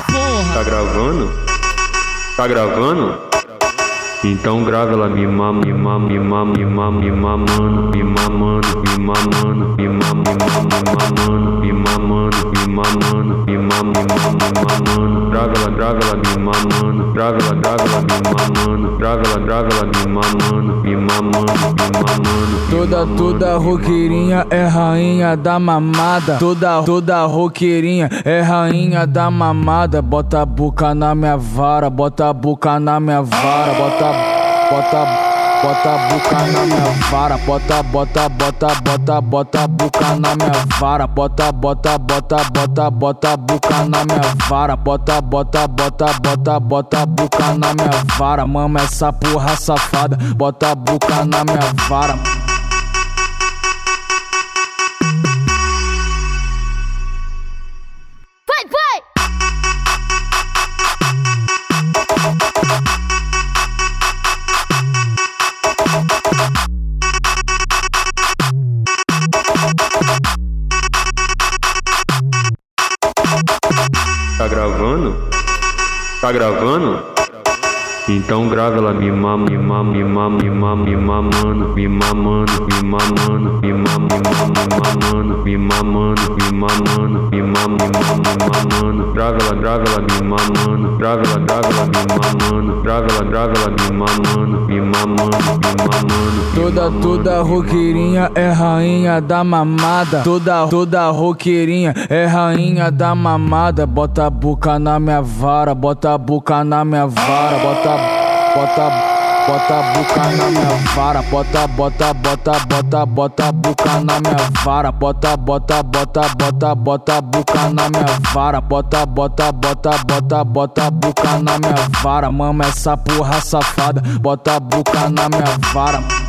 porra. Tá gravando? Tá gravando? Então grava ela me mama, me mama, me mama, me mama, me mamando, me mamando, me mamando, me mama, Grava ela, grava ela me mamando, grava ela, grava ela me mamando, grava ela, grava ela me mamando, me mamando, me mamando. Toda, toda roqueirinha é rainha da mamada. Toda, toda roqueirinha é rainha da mamada. Bota a boca na minha vara, bota a boca na minha vara, bota, bota, bota a boca na minha vara, bota, bota, bota, bota, bota a boca na minha vara, bota, bota, bota, bota, bota a boca na minha vara, bota, bota, bota, bota, bota a boca na minha vara, mama essa porra safada, bota a boca na minha vara. Tá gravando? Tá gravando? Então grava ela me mama, me mama, me mama, me mama, me mamando, me mamando, me mamando, me mama, me mamando, me mamando, me mamando, me mama, me mama, me mamando. Grava ela, grava ela me mamando, grava ela, grava ela me mamando, grava ela, grava ela me mamando, me mamando, me mamando. Toda, toda roqueirinha é rainha da mamada. Toda, toda roqueirinha é rainha da mamada. Bota a boca na minha vara, bota a boca na minha vara, bota, bota, bota a boca na minha vara, bota, bota, bota, bota, bota a boca na minha vara, bota, bota, bota, bota, bota a boca na minha vara, bota, bota, bota, bota, bota a boca na minha vara, mama essa porra safada, bota a boca na minha vara.